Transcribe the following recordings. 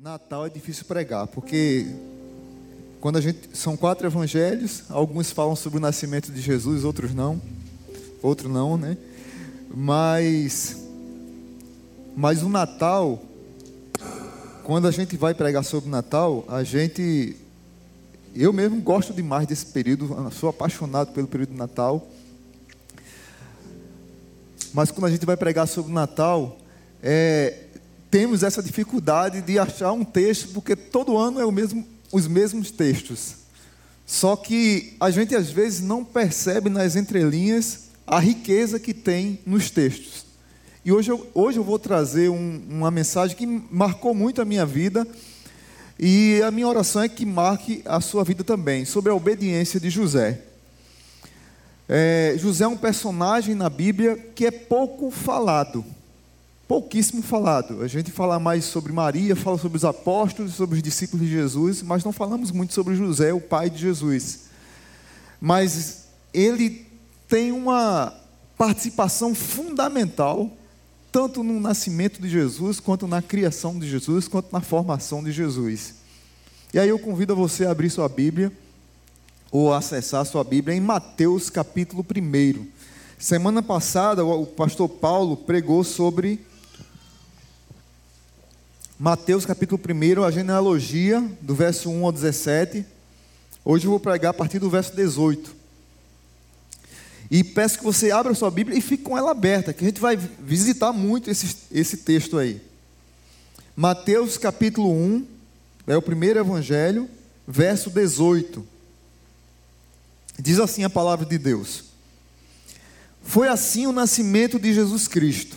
Natal é difícil pregar, porque quando a gente são quatro evangelhos, alguns falam sobre o nascimento de Jesus, outros não, outro não, né? Mas mas o Natal, quando a gente vai pregar sobre o Natal, a gente eu mesmo gosto demais desse período, sou apaixonado pelo período do Natal. Mas quando a gente vai pregar sobre o Natal, é, temos essa dificuldade de achar um texto, porque todo ano é mesmo, os mesmos textos. Só que a gente às vezes não percebe nas entrelinhas a riqueza que tem nos textos. E hoje eu, hoje eu vou trazer um, uma mensagem que marcou muito a minha vida, e a minha oração é que marque a sua vida também, sobre a obediência de José. É, José é um personagem na Bíblia que é pouco falado pouquíssimo falado. A gente fala mais sobre Maria, fala sobre os apóstolos, sobre os discípulos de Jesus, mas não falamos muito sobre José, o pai de Jesus. Mas ele tem uma participação fundamental, tanto no nascimento de Jesus, quanto na criação de Jesus, quanto na formação de Jesus. E aí eu convido você a abrir sua Bíblia, ou acessar sua Bíblia em Mateus capítulo 1. Semana passada, o pastor Paulo pregou sobre Mateus capítulo 1, a genealogia, do verso 1 ao 17. Hoje eu vou pregar a partir do verso 18. E peço que você abra a sua Bíblia e fique com ela aberta, que a gente vai visitar muito esse, esse texto aí. Mateus capítulo 1, é o primeiro evangelho, verso 18. Diz assim a palavra de Deus: Foi assim o nascimento de Jesus Cristo.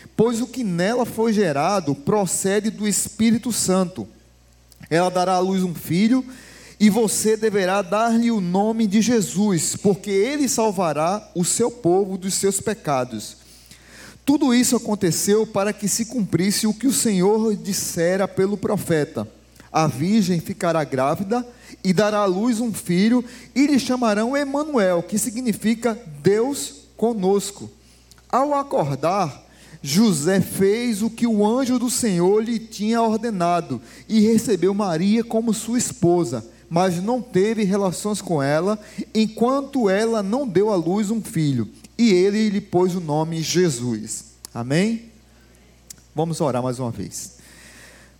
pois o que nela foi gerado procede do Espírito Santo. Ela dará à luz um filho, e você deverá dar-lhe o nome de Jesus, porque ele salvará o seu povo dos seus pecados. Tudo isso aconteceu para que se cumprisse o que o Senhor dissera pelo profeta: A virgem ficará grávida e dará à luz um filho, e lhe chamarão Emanuel, que significa Deus conosco. Ao acordar, José fez o que o anjo do Senhor lhe tinha ordenado e recebeu Maria como sua esposa, mas não teve relações com ela, enquanto ela não deu à luz um filho, e ele lhe pôs o nome Jesus. Amém? Vamos orar mais uma vez.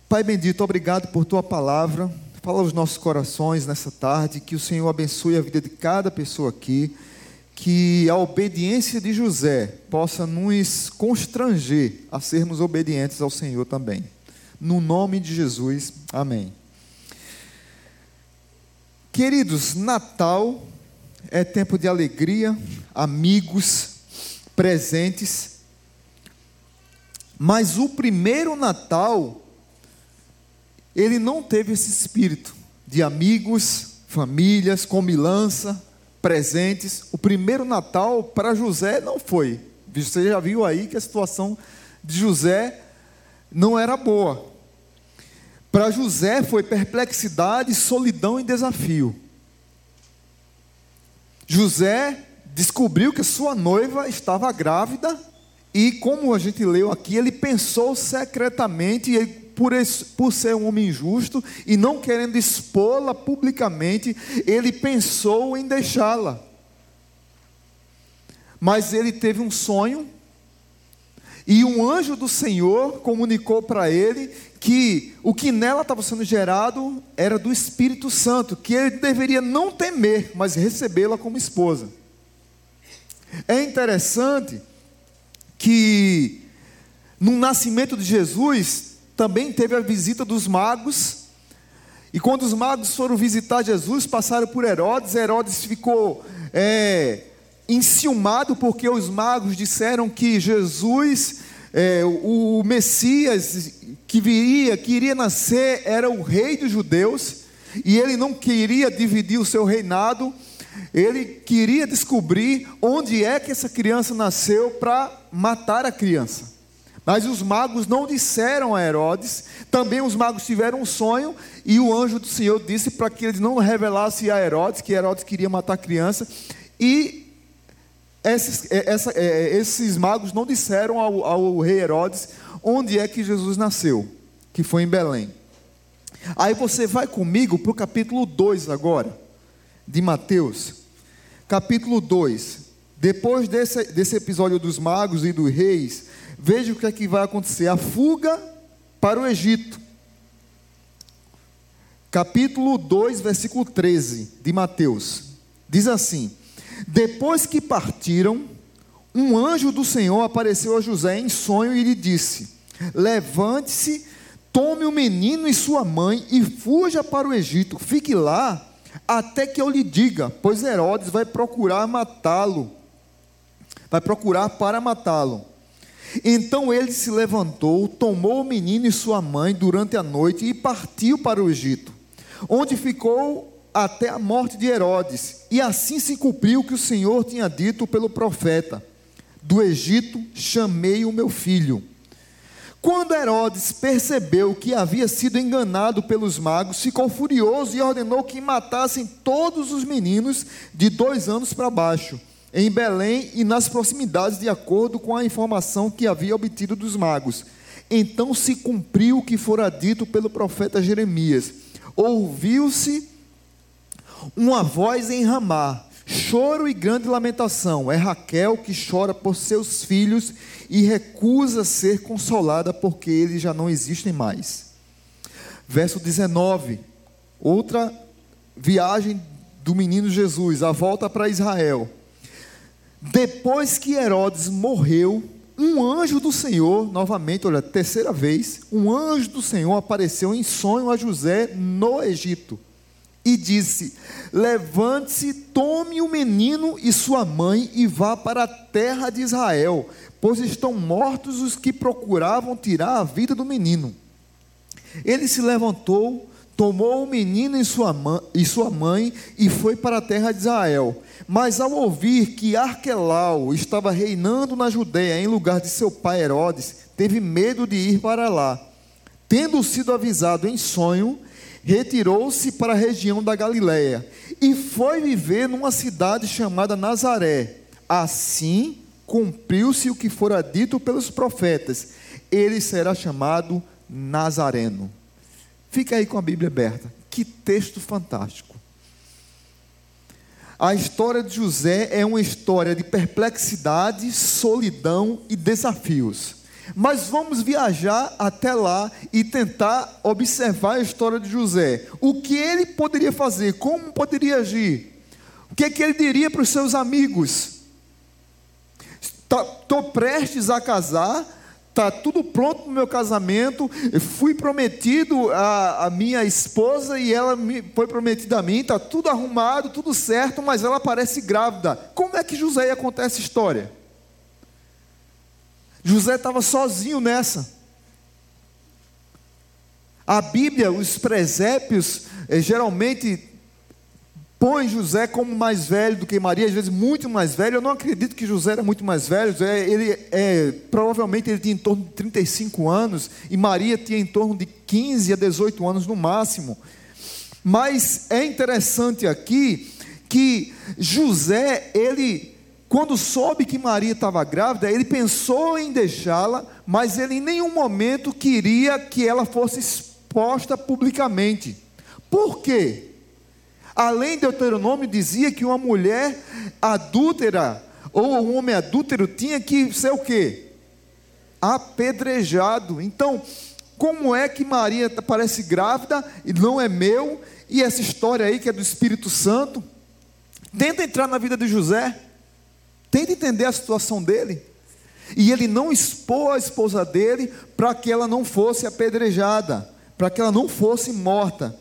Pai bendito, obrigado por tua palavra. Fala aos nossos corações nessa tarde, que o Senhor abençoe a vida de cada pessoa aqui que a obediência de José possa nos constranger a sermos obedientes ao Senhor também. No nome de Jesus, amém. Queridos, Natal é tempo de alegria, amigos, presentes. Mas o primeiro Natal, ele não teve esse espírito de amigos, famílias, comilança, presentes. O primeiro Natal para José não foi. Você já viu aí que a situação de José não era boa. Para José foi perplexidade, solidão e desafio. José descobriu que sua noiva estava grávida e, como a gente leu aqui, ele pensou secretamente, e por, esse, por ser um homem justo e não querendo expô-la publicamente, ele pensou em deixá-la. Mas ele teve um sonho, e um anjo do Senhor comunicou para ele que o que nela estava sendo gerado era do Espírito Santo, que ele deveria não temer, mas recebê-la como esposa. É interessante que no nascimento de Jesus, também teve a visita dos magos. E quando os magos foram visitar Jesus, passaram por Herodes. Herodes ficou é, enciumado porque os magos disseram que Jesus é, o Messias que viria, que iria nascer, era o rei dos judeus, e ele não queria dividir o seu reinado, ele queria descobrir onde é que essa criança nasceu para matar a criança. Mas os magos não disseram a Herodes, também os magos tiveram um sonho, e o anjo do Senhor disse para que eles não revelassem a Herodes, que Herodes queria matar a criança, e esses, é, essa, é, esses magos não disseram ao, ao rei Herodes onde é que Jesus nasceu, que foi em Belém. Aí você vai comigo para o capítulo 2 agora, de Mateus. Capítulo 2. Depois desse, desse episódio dos magos e dos reis, veja o que é que vai acontecer: a fuga para o Egito. Capítulo 2, versículo 13 de Mateus. Diz assim: depois que partiram, um anjo do Senhor apareceu a José em sonho e lhe disse: Levante-se, tome o menino e sua mãe e fuja para o Egito. Fique lá até que eu lhe diga, pois Herodes vai procurar matá-lo. Vai procurar para matá-lo. Então ele se levantou, tomou o menino e sua mãe durante a noite e partiu para o Egito, onde ficou até a morte de Herodes. E assim se cumpriu o que o Senhor tinha dito pelo profeta: Do Egito chamei o meu filho. Quando Herodes percebeu que havia sido enganado pelos magos, ficou furioso e ordenou que matassem todos os meninos de dois anos para baixo, em Belém e nas proximidades, de acordo com a informação que havia obtido dos magos. Então se cumpriu o que fora dito pelo profeta Jeremias. Ouviu-se uma voz em Ramá, choro e grande lamentação. É Raquel que chora por seus filhos e recusa ser consolada porque eles já não existem mais. Verso 19. Outra viagem do menino Jesus, a volta para Israel. Depois que Herodes morreu, um anjo do Senhor, novamente, olha, terceira vez, um anjo do Senhor apareceu em sonho a José no Egito e disse: Levante-se, tome o menino e sua mãe e vá para a terra de Israel, pois estão mortos os que procuravam tirar a vida do menino. Ele se levantou, tomou o menino e sua, mãe, e foi para a terra de Israel. Mas ao ouvir que Arquelau estava reinando na Judéia em lugar de seu pai Herodes, teve medo de ir para lá. Tendo sido avisado em sonho, retirou-se para a região da Galiléia e foi viver numa cidade chamada Nazaré. Assim cumpriu-se o que fora dito pelos profetas: ele será chamado Nazareno. Fica aí com a Bíblia aberta. Que texto fantástico. A história de José é uma história de perplexidade, solidão e desafios. Mas vamos viajar até lá e tentar observar a história de José. O que ele poderia fazer? Como poderia agir? O que, é que ele diria para os seus amigos? Estou prestes a casar, está tudo pronto para o meu casamento, fui prometido a, a, minha esposa e ela me, foi prometida a mim, está tudo arrumado, tudo certo, mas ela parece grávida. Como é que José ia contar essa história? José estava sozinho nessa. A Bíblia, os presépios, eh, geralmente põe José como mais velho do que Maria, às vezes muito mais velho. Eu não acredito que José era muito mais velho. Ele é, provavelmente ele tinha em torno de 35 anos e Maria tinha em torno de 15 a 18 anos no máximo. Mas é interessante aqui que José, ele quando soube que Maria estava grávida, ele pensou em deixá-la, mas ele em nenhum momento queria que ela fosse exposta publicamente. Por quê? Além de Deuteronômio dizia que uma mulher adúltera ou um homem adúltero tinha que ser o quê? Apedrejado. Então, como é que Maria parece grávida e não é meu? E essa história aí que é do Espírito Santo? Tenta entrar na vida de José. Tenta entender a situação dele. E ele não expôs a esposa dele para que ela não fosse apedrejada, para que ela não fosse morta.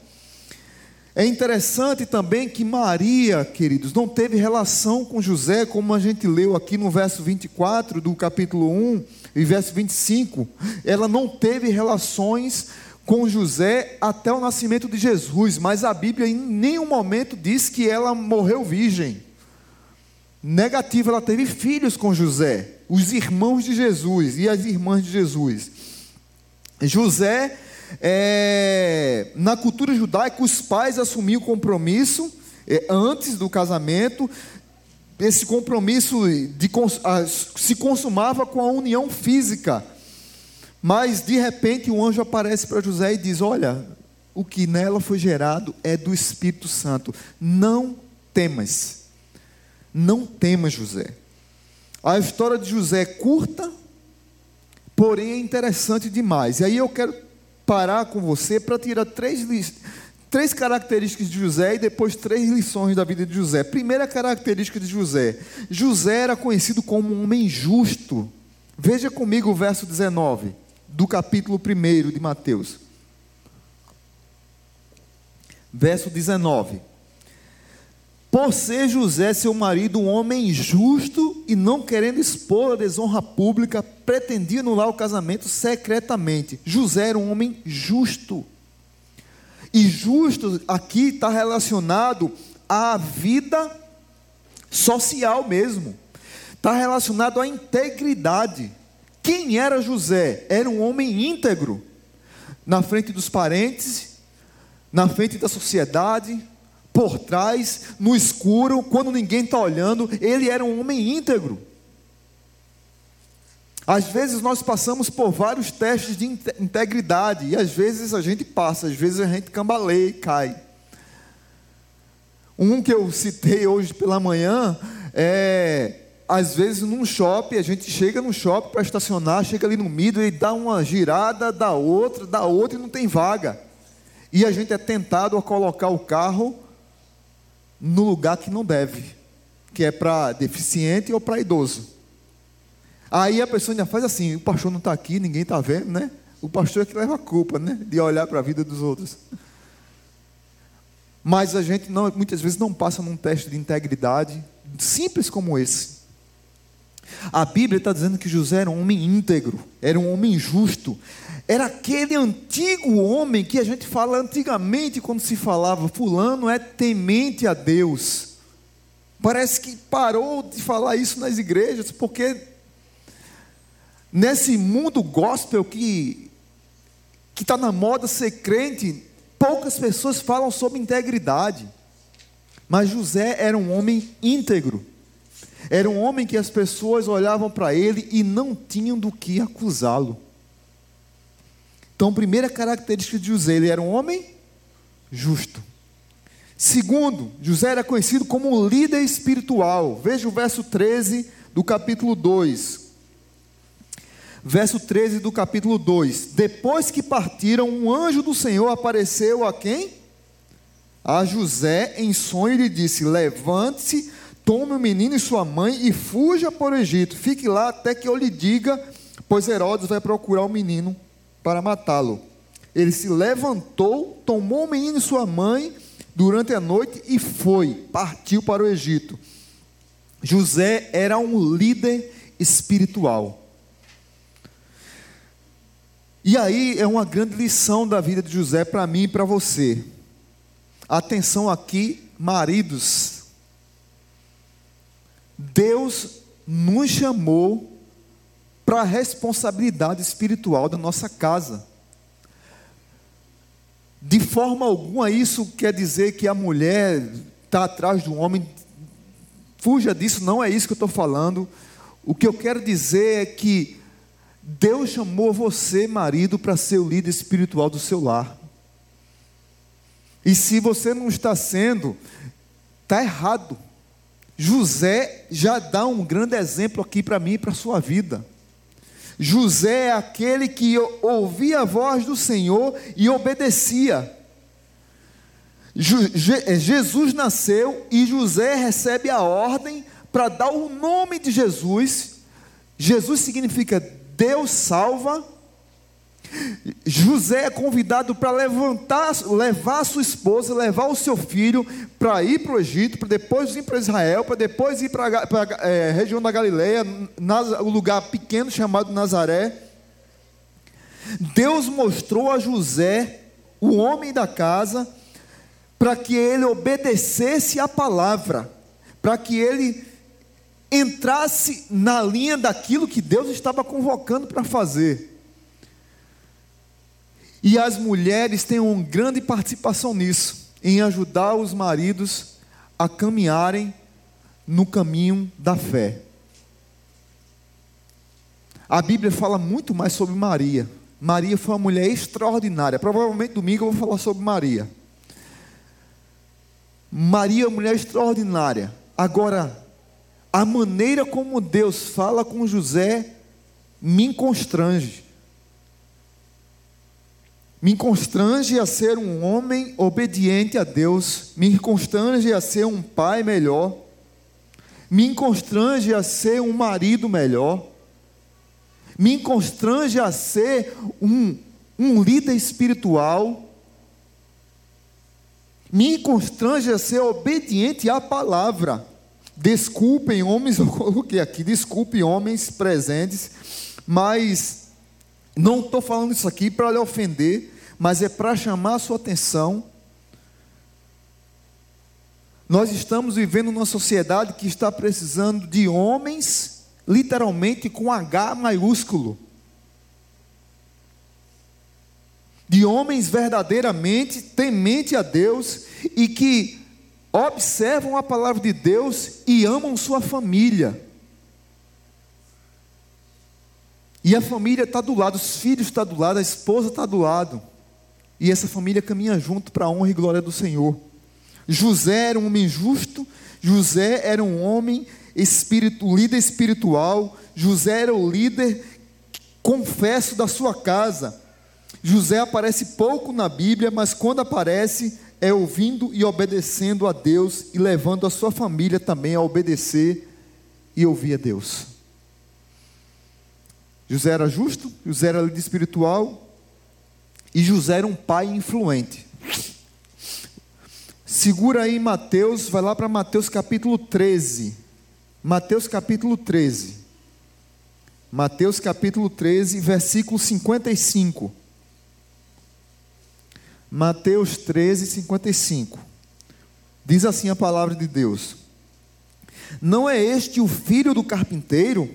É interessante também que Maria, queridos, não teve relação com José, como a gente leu aqui no verso 24 do capítulo 1 e verso 25. Ela não teve relações com José até o nascimento de Jesus, mas a Bíblia em nenhum momento diz que ela morreu virgem. Negativa, ela teve filhos com José, os irmãos de Jesus e as irmãs de Jesus. José é, na cultura judaica, os pais assumiam o compromisso é, antes do casamento. Esse compromisso de, a, se consumava com a união física. Mas de repente um anjo aparece para José e diz: Olha, o que nela foi gerado é do Espírito Santo. Não temas. Não temas, José. A história de José é curta, porém é interessante demais. E aí eu quero parar com você para tirar três, três características de José e depois três lições da vida de José. Primeira característica de José: José era conhecido como um homem justo. Veja comigo o verso 19 do capítulo 1 de Mateus. Verso 19. Por ser José, seu marido, um homem justo e não querendo expor a desonra pública, pretendia anular o casamento secretamente. José era um homem justo. E justo aqui está relacionado à vida social mesmo. Está relacionado à integridade. Quem era José? Era um homem íntegro. Na frente dos parentes, na frente da sociedade, por trás, no escuro, quando ninguém está olhando, ele era um homem íntegro. Às vezes nós passamos por vários testes de integridade, e às vezes a gente passa, às vezes a gente cambaleia e cai. Um que eu citei hoje pela manhã é, às vezes num shopping, a gente chega no shopping para estacionar, chega ali no middle e dá uma girada, dá outra, dá outra e não tem vaga. E a gente é tentado a colocar o carro no lugar que não deve, que é para deficiente ou para idoso. Aí a pessoa ainda faz assim: o pastor não está aqui, ninguém está vendo, né? O pastor é que leva a culpa, né? De olhar para a vida dos outros. Mas a gente não, muitas vezes não passa num teste de integridade simples como esse. A Bíblia está dizendo que José era um homem íntegro, era um homem justo, era aquele antigo homem que a gente fala antigamente quando se falava, Fulano é temente a Deus. Parece que parou de falar isso nas igrejas, porque nesse mundo gospel que que está na moda ser crente, poucas pessoas falam sobre integridade. Mas José era um homem íntegro. Era um homem que as pessoas olhavam para ele e não tinham do que acusá-lo. Então, primeira característica de José, ele era um homem justo. Segundo, José era conhecido como um líder espiritual. Veja o verso 13 do capítulo 2. Verso 13 do capítulo 2: Depois que partiram, um anjo do Senhor apareceu a quem? A José em sonho e lhe disse: Levante-se, tome o menino e sua mãe e fuja para o Egito. Fique lá até que eu lhe diga, pois Herodes vai procurar o menino para matá-lo. Ele se levantou, tomou o menino e sua mãe durante a noite e foi, partiu para o Egito. José era um líder espiritual. E aí é uma grande lição da vida de José para mim e para você. Atenção aqui, maridos. Deus nos chamou para a responsabilidade espiritual da nossa casa. De forma alguma, isso quer dizer que a mulher está atrás do homem. Fuja disso, não é isso que eu estou falando. O que eu quero dizer é que Deus chamou você, marido, para ser o líder espiritual do seu lar. E se você não está sendo, está errado. José já dá um grande exemplo aqui para mim e para a sua vida. José é aquele que ouvia a voz do Senhor e obedecia. É, Jesus nasceu e José recebe a ordem para dar o nome de Jesus. Jesus significa Deus salva. José é convidado para levantar, levar sua esposa, levar o seu filho para ir para o Egito, para depois ir para Israel, para depois ir para a é, região da Galileia, o um lugar pequeno chamado Nazaré. Deus mostrou a José, o homem da casa, para que ele obedecesse a palavra, para que ele entrasse na linha daquilo que Deus estava convocando para fazer. E as mulheres têm uma grande participação nisso, em ajudar os maridos a caminharem no caminho da fé. A Bíblia fala muito mais sobre Maria. Maria foi uma mulher extraordinária. Provavelmente domingo eu vou falar sobre Maria. Maria é uma mulher extraordinária. Agora, a maneira como Deus fala com José me constrange me constrange a ser um homem obediente a Deus, me constrange a ser um pai melhor, me constrange a ser um marido melhor, me constrange a ser um, um líder espiritual, me constrange a ser obediente à palavra. Desculpem, homens, eu coloquei aqui, desculpem, homens presentes, mas não estou falando isso aqui para lhe ofender, mas é para chamar a sua atenção. Nós estamos vivendo numa sociedade que está precisando de homens, literalmente com H maiúsculo. De homens verdadeiramente temente a Deus e que observam a palavra de Deus e amam sua família. E a família está do lado, os filhos estão tá do lado, a esposa está do lado. E essa família caminha junto para a honra e glória do Senhor. José era um homem justo, José era um homem espírito, líder espiritual, José era o líder confesso da sua casa. José aparece pouco na Bíblia, mas quando aparece, é ouvindo e obedecendo a Deus e levando a sua família também a obedecer e ouvir a Deus. José era justo, José era líder espiritual e José era um pai influente. Segura aí Mateus, vai lá para Mateus capítulo 13. Mateus capítulo 13. Mateus capítulo 13, versículo 55. Mateus 13, 55. Diz assim a palavra de Deus: Não é este o filho do carpinteiro?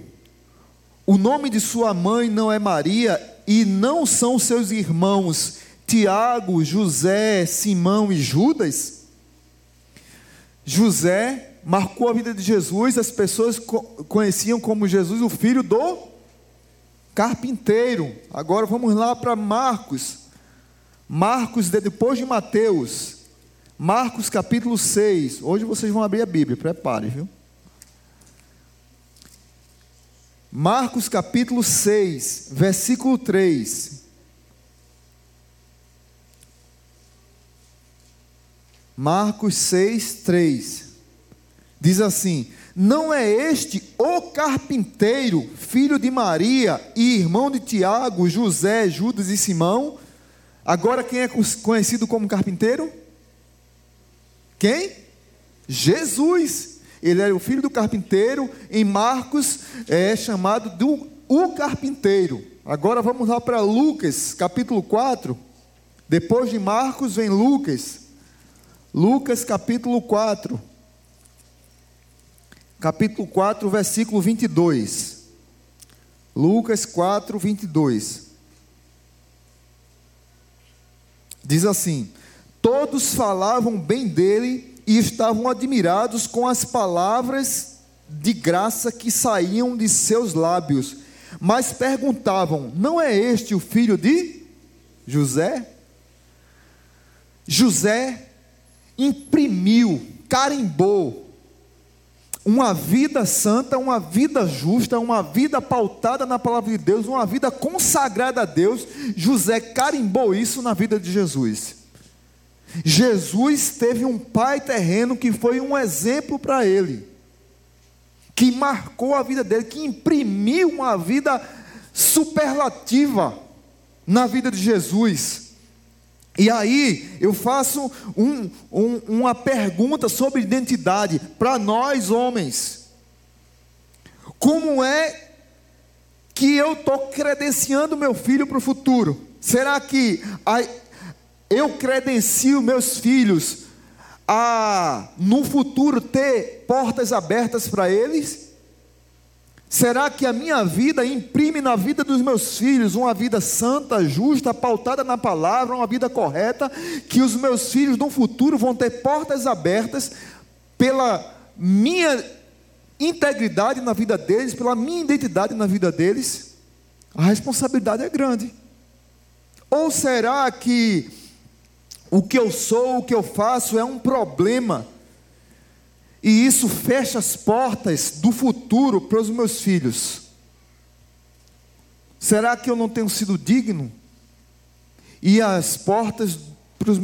O nome de sua mãe não é Maria e não são seus irmãos Tiago, José, Simão e Judas? José marcou a vida de Jesus, as pessoas conheciam como Jesus, o filho do carpinteiro. Agora vamos lá para Marcos. Marcos, depois de Mateus. Marcos capítulo 6. Hoje vocês vão abrir a Bíblia, prepare, viu? Marcos capítulo 6, versículo 3. Marcos 6, 3. Diz assim: Não é este o carpinteiro, filho de Maria e irmão de Tiago, José, Judas e Simão? Agora quem é conhecido como carpinteiro? Quem? Jesus ele era o filho do carpinteiro, em Marcos é chamado do o carpinteiro. Agora vamos lá para Lucas, capítulo 4. Depois de Marcos vem Lucas. Lucas, capítulo 4. Capítulo 4, versículo 22. Lucas 4, 22. Diz assim: Todos falavam bem dele e estavam admirados com as palavras de graça que saíam de seus lábios. Mas perguntavam: Não é este o filho de José? José imprimiu, carimbou uma vida santa, uma vida justa, uma vida pautada na palavra de Deus, uma vida consagrada a Deus. José carimbou isso na vida de Jesus. Jesus teve um pai terreno que foi um exemplo para ele, que marcou a vida dele, que imprimiu uma vida superlativa. na vida de Jesus. E aí eu faço um, um, uma pergunta sobre identidade para nós homens. Como é que eu estou credenciando meu filho para o futuro? Será que eu credencio meus filhos a, no futuro, ter portas abertas para eles? Será que a minha vida imprime na vida dos meus filhos uma vida santa, justa, pautada na palavra, uma vida correta, que os meus filhos no futuro vão ter portas abertas pela minha integridade na vida deles, pela minha identidade na vida deles? A responsabilidade é grande. Ou será que o que eu sou, o que eu faço é um problema? E isso fecha as portas do futuro para os meus filhos. Será que eu não tenho sido digno? E as portas,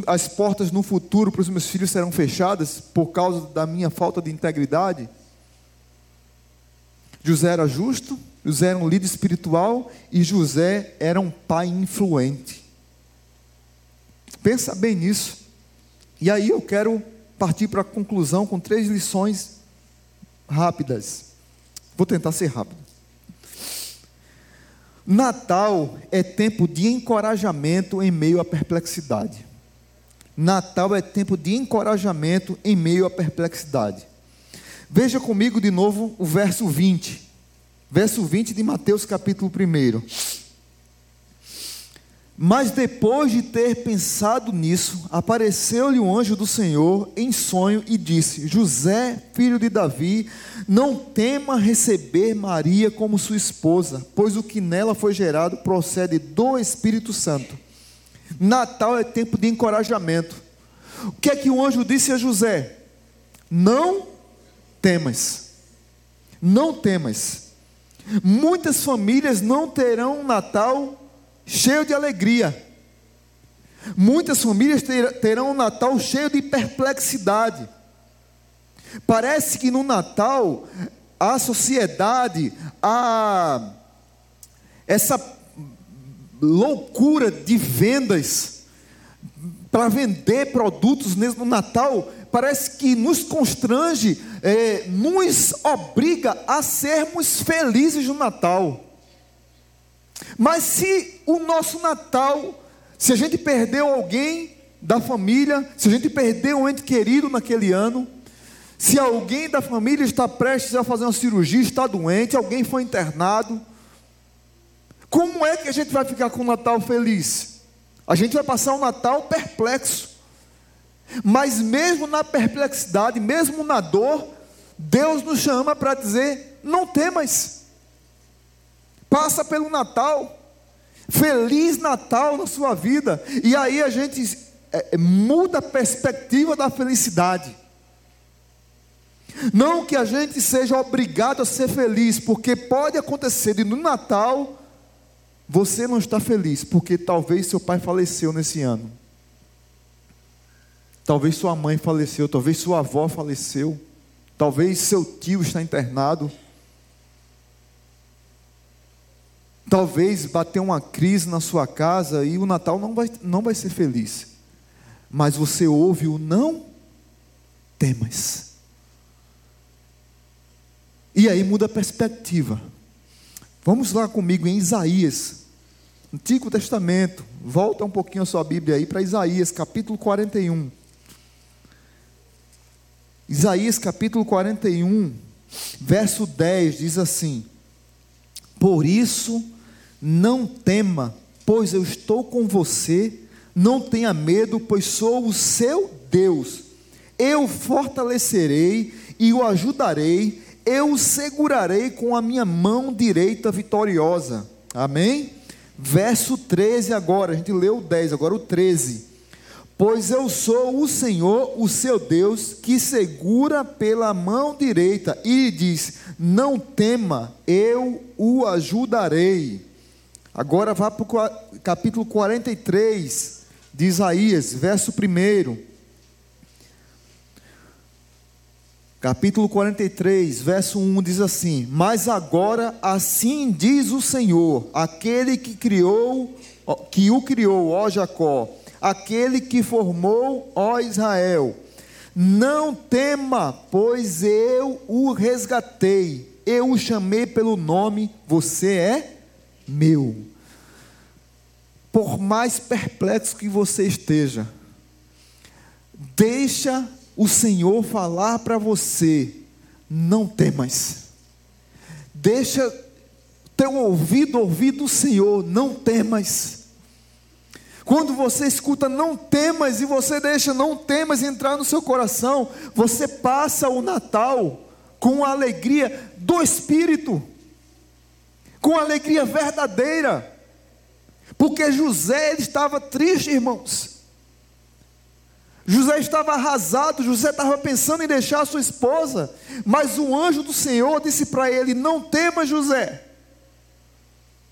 as portas no futuro para os meus filhos serão fechadas por causa da minha falta de integridade? José era justo, José era um líder espiritual e José era um pai influente. Pensa bem nisso. E aí eu quero partir para a conclusão com três lições rápidas. Vou tentar ser rápido. Natal é tempo de encorajamento em meio à perplexidade. Natal é tempo de encorajamento em meio à perplexidade. Veja comigo de novo o verso 20. Verso 20 de Mateus capítulo 1. Mas depois de ter pensado nisso, apareceu-lhe um anjo do Senhor em sonho e disse: José, filho de Davi, não tema receber Maria como sua esposa, pois o que nela foi gerado procede do Espírito Santo. Natal é tempo de encorajamento. O que é que o anjo disse a José? Não temas. Não temas. Muitas famílias não terão Natal cheio de alegria. Muitas famílias terão um Natal cheio de perplexidade. Parece que no Natal a sociedade, a essa loucura de vendas para vender produtos no Natal, parece que nos constrange, é, nos obriga a sermos felizes no Natal. Mas se o nosso Natal, se a gente perdeu alguém da família, se a gente perdeu um ente querido naquele ano, se alguém da família está prestes a fazer uma cirurgia, está doente, alguém foi internado, como é que a gente vai ficar com o Natal feliz? A gente vai passar o Natal perplexo. Mas mesmo na perplexidade, mesmo na dor, Deus nos chama para dizer: não temas passa pelo Natal. Feliz Natal na sua vida. E aí a gente é, muda a perspectiva da felicidade. Não que a gente seja obrigado a ser feliz, porque pode acontecer de no Natal você não está feliz, porque talvez seu pai faleceu nesse ano. Talvez sua mãe faleceu, talvez sua avó faleceu, talvez seu tio está internado. Talvez bater uma crise na sua casa e o Natal não vai, não vai ser feliz. Mas você ouve o não temas. E aí muda a perspectiva. Vamos lá comigo em Isaías, Antigo Testamento. Volta um pouquinho a sua Bíblia aí para Isaías, capítulo 41. Isaías capítulo 41, verso 10 diz assim: Por isso não tema, pois eu estou com você. Não tenha medo, pois sou o seu Deus. Eu fortalecerei e o ajudarei. Eu o segurarei com a minha mão direita vitoriosa. Amém? Verso 13 agora, a gente leu o 10, agora o 13. Pois eu sou o Senhor, o seu Deus, que segura pela mão direita e diz: Não tema, eu o ajudarei. Agora vá para o capítulo 43 de Isaías, verso 1. Capítulo 43, verso 1 diz assim: Mas agora assim diz o Senhor, aquele que criou que o criou, ó Jacó, aquele que formou, ó Israel. Não tema, pois eu o resgatei, eu o chamei pelo nome, você é meu. Por mais perplexo que você esteja, deixa o Senhor falar para você, não temas. Deixa teu ouvido ouvir do Senhor, não temas. Quando você escuta não temas e você deixa não temas entrar no seu coração, você passa o Natal com a alegria do Espírito, com alegria verdadeira. Porque José estava triste, irmãos. José estava arrasado, José estava pensando em deixar sua esposa, mas o anjo do Senhor disse para ele: Não temas, José,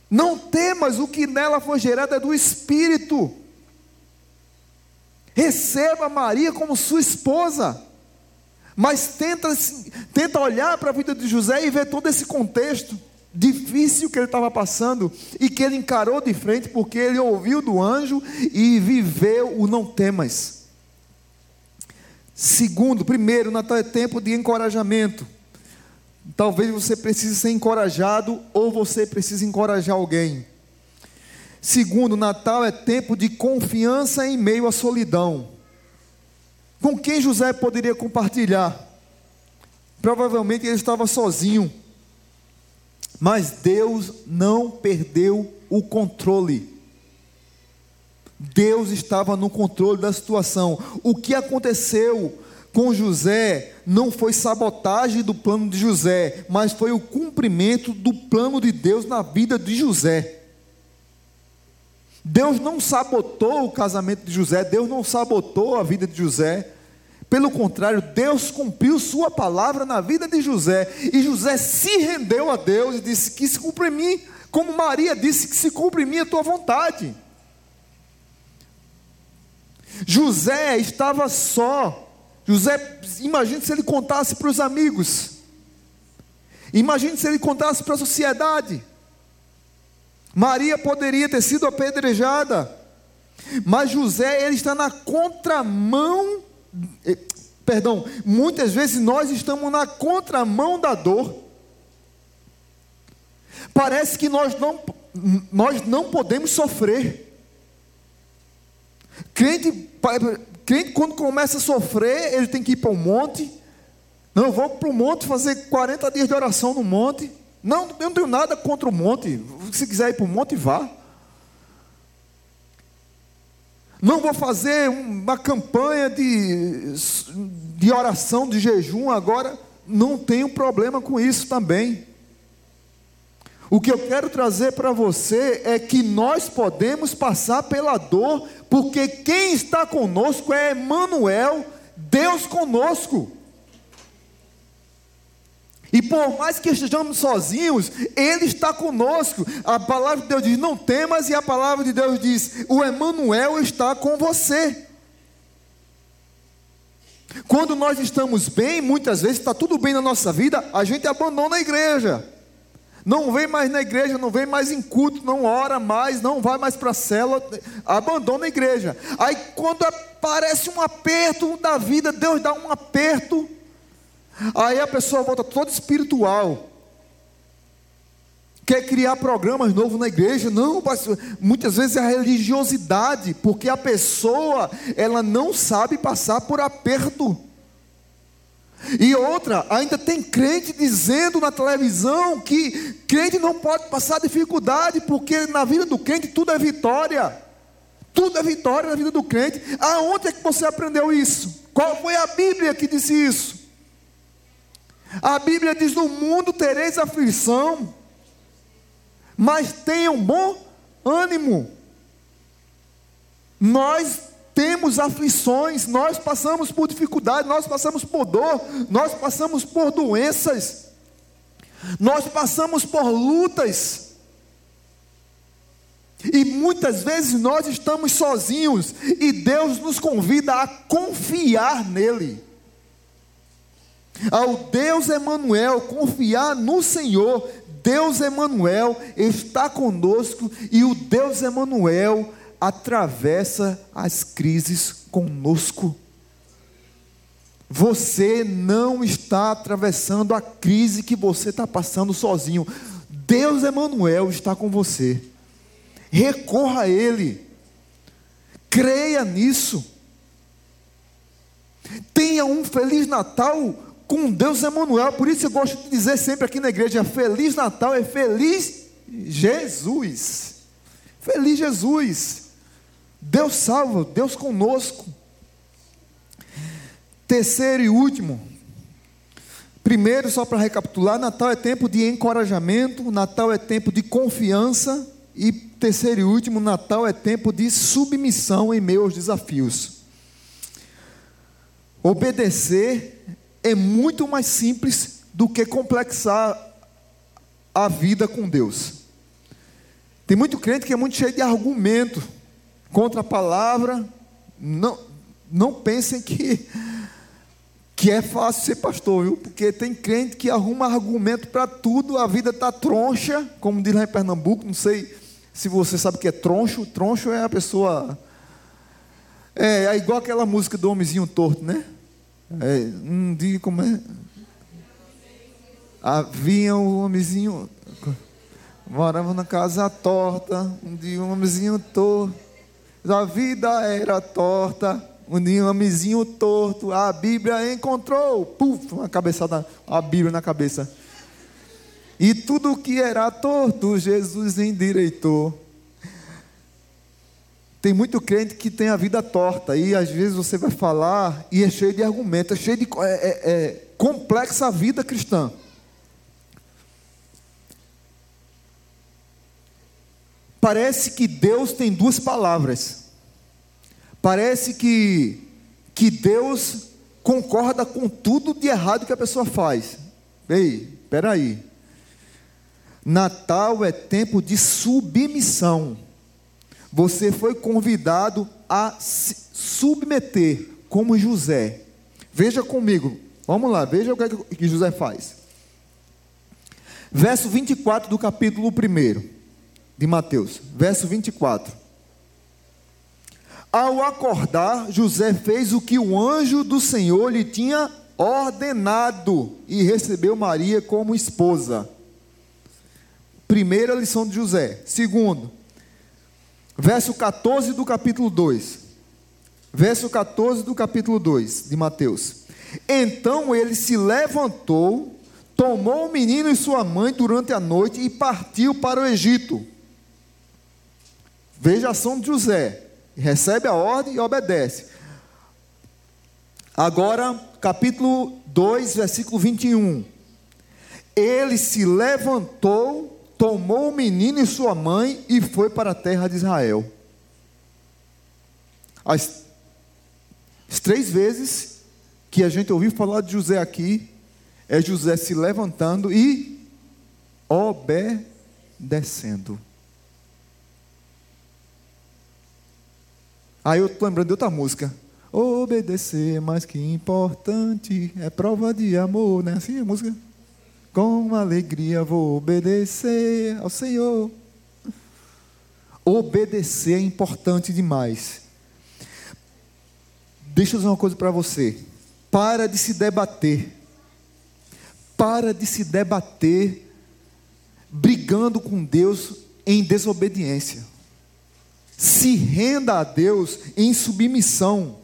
não temas, o que nela foi gerado é do Espírito. Receba Maria como sua esposa, mas tenta, tenta olhar para a vida de José e ver todo esse contexto difícil que ele estava passando e que ele encarou de frente, porque ele ouviu do anjo e viveu o não temas. Segundo, primeiro, Natal é tempo de encorajamento. Talvez você precise ser encorajado ou você precise encorajar alguém. Segundo, Natal é tempo de confiança em meio à solidão. Com quem José poderia compartilhar? Provavelmente ele estava sozinho. Mas Deus não perdeu o controle. Deus estava no controle da situação. O que aconteceu com José não foi sabotagem do plano de José, mas foi o cumprimento do plano de Deus na vida de José. Deus não sabotou o casamento de José, Deus não sabotou a vida de José. Pelo contrário, Deus cumpriu sua palavra na vida de José, e José se rendeu a Deus e disse que se cumpre em mim, como Maria disse que se cumpre em mim a tua vontade. José estava só. José, imagine se ele contasse para os amigos. Imagine se ele contasse para a sociedade. Maria poderia ter sido apedrejada. Mas José, ele está na contramão. Eh, perdão, muitas vezes nós estamos na contramão da dor. Parece que nós não, nós não podemos sofrer. Crente, crente, quando começa a sofrer, ele tem que ir para o monte. Não, eu vou para o monte fazer 40 dias de oração no monte. Não, eu não tenho nada contra o monte. Se quiser ir para o monte, vá. Não vou fazer uma campanha de, de oração, de jejum agora. Não tenho problema com isso também. O que eu quero trazer para você é que nós podemos passar pela dor, porque quem está conosco é Emmanuel, Deus conosco. E por mais que estejamos sozinhos, Ele está conosco. A palavra de Deus diz: não temas, e a palavra de Deus diz: o Emmanuel está com você. Quando nós estamos bem, muitas vezes está tudo bem na nossa vida, a gente abandona a igreja. Não vem mais na igreja, não vem mais em culto, não ora mais, não vai mais para a cela, abandona a igreja. Aí quando aparece um aperto da vida, Deus dá um aperto, aí a pessoa volta toda espiritual. Quer criar programas novos na igreja? Não, muitas vezes é a religiosidade, porque a pessoa, ela não sabe passar por aperto. E outra, ainda tem crente dizendo na televisão que crente não pode passar dificuldade, porque na vida do crente tudo é vitória. Tudo é vitória na vida do crente. Aonde é que você aprendeu isso? Qual foi a Bíblia que disse isso? A Bíblia diz: No mundo tereis aflição, mas tenham bom ânimo. Nós temos aflições, nós passamos por dificuldade, nós passamos por dor, nós passamos por doenças, nós passamos por lutas. E muitas vezes nós estamos sozinhos e Deus nos convida a confiar nele. Ao Deus Emanuel, confiar no Senhor, Deus Emanuel está conosco e o Deus Emanuel atravessa as crises conosco. Você não está atravessando a crise que você está passando sozinho. Deus Emanuel está com você. Recorra a Ele. Creia nisso. Tenha um feliz Natal com Deus Emanuel. Por isso eu gosto de dizer sempre aqui na igreja: Feliz Natal é feliz Jesus. Feliz Jesus. Deus salva, Deus conosco. Terceiro e último. Primeiro, só para recapitular, Natal é tempo de encorajamento, Natal é tempo de confiança e terceiro e último, Natal é tempo de submissão em meio aos desafios. Obedecer é muito mais simples do que complexar a vida com Deus. Tem muito crente que é muito cheio de argumento contra a palavra. Não, não pensem que que é fácil ser pastor, viu? Porque tem crente que arruma argumento para tudo, a vida está troncha, como diz lá em Pernambuco, não sei se você sabe o que é troncho. Troncho é a pessoa. É, é igual aquela música do homenzinho torto, né? É, um dia como é? Havia um homenzinho. Morava na casa torta, um dia um homenzinho torto. A vida era torta. Um dia um homenzinho torto, a Bíblia encontrou, puf, uma cabeçada, a Bíblia na cabeça. E tudo que era torto, Jesus endireitou. Tem muito crente que tem a vida torta, e às vezes você vai falar e é cheio de argumentos, é cheio de. É, é, é complexa a vida cristã. Parece que Deus tem duas palavras. Parece que, que Deus concorda com tudo de errado que a pessoa faz. Ei, peraí. Natal é tempo de submissão. Você foi convidado a se submeter, como José. Veja comigo, vamos lá, veja o que, é que José faz. Verso 24 do capítulo 1 de Mateus. Verso 24. Ao acordar, José fez o que o anjo do Senhor lhe tinha ordenado e recebeu Maria como esposa. Primeira lição de José. Segundo, verso 14 do capítulo 2. Verso 14 do capítulo 2 de Mateus. Então ele se levantou, tomou o menino e sua mãe durante a noite e partiu para o Egito. Veja a ação de José recebe a ordem e obedece. Agora, capítulo 2, versículo 21. Ele se levantou, tomou o menino e sua mãe e foi para a terra de Israel. As, as três vezes que a gente ouviu falar de José aqui, é José se levantando e obedecendo. Aí eu estou lembrando de outra música. Obedecer é mais que importante, é prova de amor, né? Assim a música. Com alegria vou obedecer ao Senhor. Obedecer é importante demais. Deixa eu dizer uma coisa para você. Para de se debater. Para de se debater brigando com Deus em desobediência. Se renda a Deus em submissão.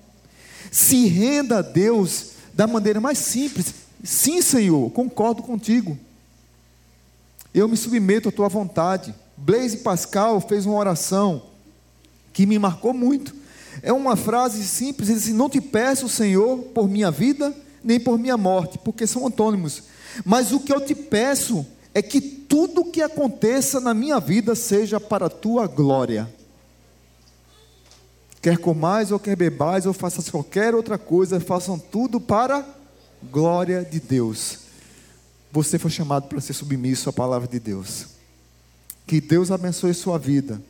Se renda a Deus da maneira mais simples. Sim, Senhor, concordo contigo. Eu me submeto à tua vontade. Blaise Pascal fez uma oração que me marcou muito. É uma frase simples, ele diz assim, não te peço, Senhor, por minha vida, nem por minha morte, porque são antônimos. Mas o que eu te peço é que tudo que aconteça na minha vida seja para a tua glória. Quer comais ou quer bebais ou faças qualquer outra coisa, façam tudo para glória de Deus. Você foi chamado para ser submisso à palavra de Deus. Que Deus abençoe sua vida.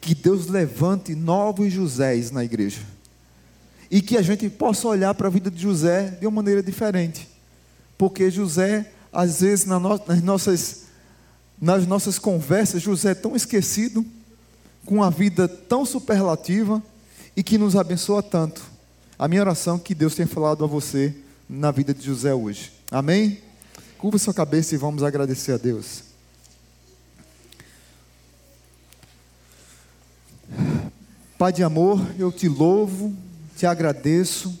Que Deus levante novos Josés na igreja. E que a gente possa olhar para a vida de José de uma maneira diferente. Porque José, às vezes, nas nossas nas nossas conversas, José é tão esquecido, com uma vida tão superlativa e que nos abençoa tanto. A minha oração é que Deus tenha falado a você na vida de José hoje. Amém? Curva sua cabeça e vamos agradecer a Deus. Pai de amor, eu te louvo, te agradeço.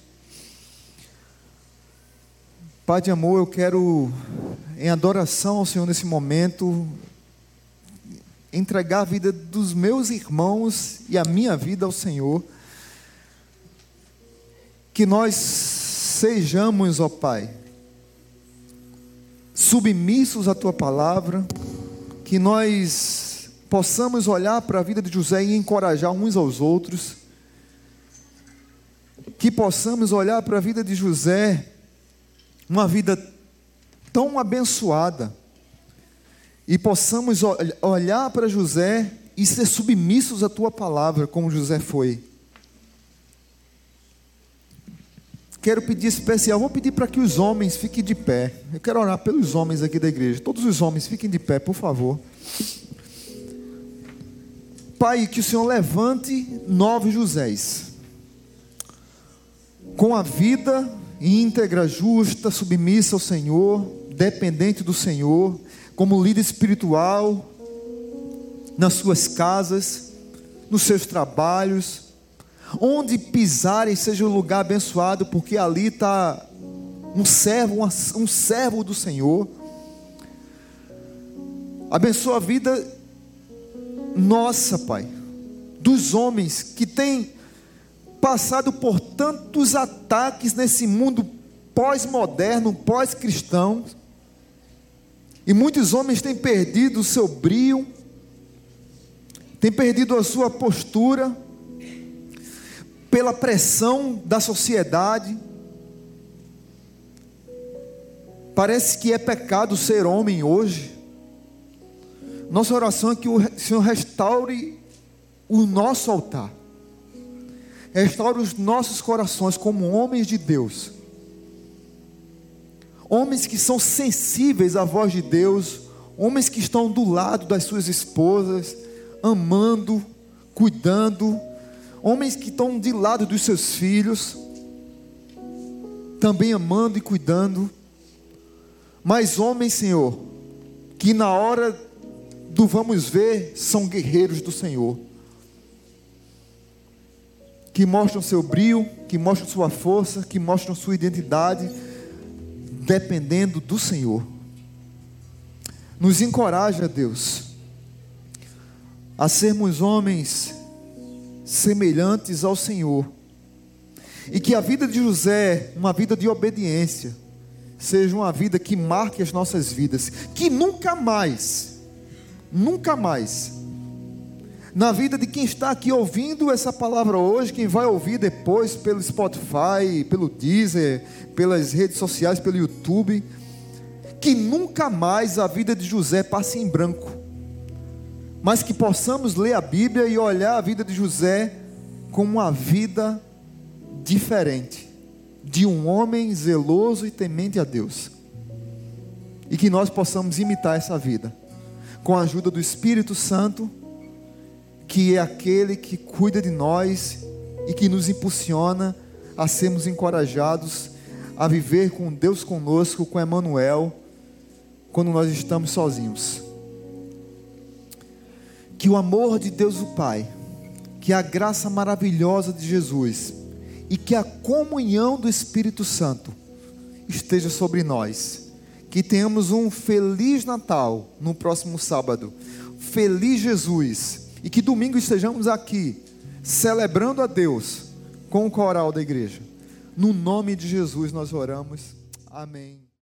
Pai de amor, eu quero, em adoração ao Senhor nesse momento, entregar a vida dos meus irmãos e a minha vida ao Senhor. Que nós sejamos, ó Pai, submissos à tua palavra, que nós possamos olhar para a vida de José e encorajar uns aos outros, que possamos olhar para a vida de José, uma vida tão abençoada, e possamos olhar para José e ser submissos à tua palavra, como José foi. Quero pedir especial, vou pedir para que os homens fiquem de pé. Eu quero orar pelos homens aqui da igreja. Todos os homens fiquem de pé, por favor. Pai, que o Senhor levante nove Joséis, com a vida íntegra, justa, submissa ao Senhor, dependente do Senhor, como líder espiritual, nas suas casas, nos seus trabalhos, Onde pisarem seja um lugar abençoado, porque ali está um servo, um servo do Senhor. Abençoa a vida nossa, Pai, dos homens que têm passado por tantos ataques nesse mundo pós-moderno, pós-cristão. E muitos homens têm perdido o seu brio, têm perdido a sua postura, pela pressão da sociedade. Parece que é pecado ser homem hoje. Nossa oração é que o Senhor restaure o nosso altar, restaure os nossos corações como homens de Deus, homens que são sensíveis à voz de Deus, homens que estão do lado das suas esposas, amando, cuidando, homens que estão de lado dos seus filhos, também amando e cuidando, mas homens, Senhor, que na hora do vamos ver, são guerreiros do Senhor, que mostram seu brilho, que mostram sua força, que mostram sua identidade, dependendo do Senhor. Nos encoraja, Deus, a sermos homens semelhantes ao Senhor. E que a vida de José, uma vida de obediência, seja uma vida que marque as nossas vidas, que nunca mais, nunca mais, na vida de quem está aqui ouvindo essa palavra hoje, quem vai ouvir depois pelo Spotify, pelo Deezer, pelas redes sociais, pelo YouTube, que nunca mais a vida de José passe em branco mas que possamos ler a Bíblia e olhar a vida de José como uma vida diferente, de um homem zeloso e temente a Deus. E que nós possamos imitar essa vida, com a ajuda do Espírito Santo, que é aquele que cuida de nós e que nos impulsiona a sermos encorajados a viver com Deus conosco, com Emmanuel, quando nós estamos sozinhos que o amor de Deus o Pai, que a graça maravilhosa de Jesus e que a comunhão do Espírito Santo esteja sobre nós. Que tenhamos um feliz Natal no próximo sábado. Feliz Jesus. E que domingo estejamos aqui celebrando a Deus com o coral da igreja. No nome de Jesus nós oramos. Amém.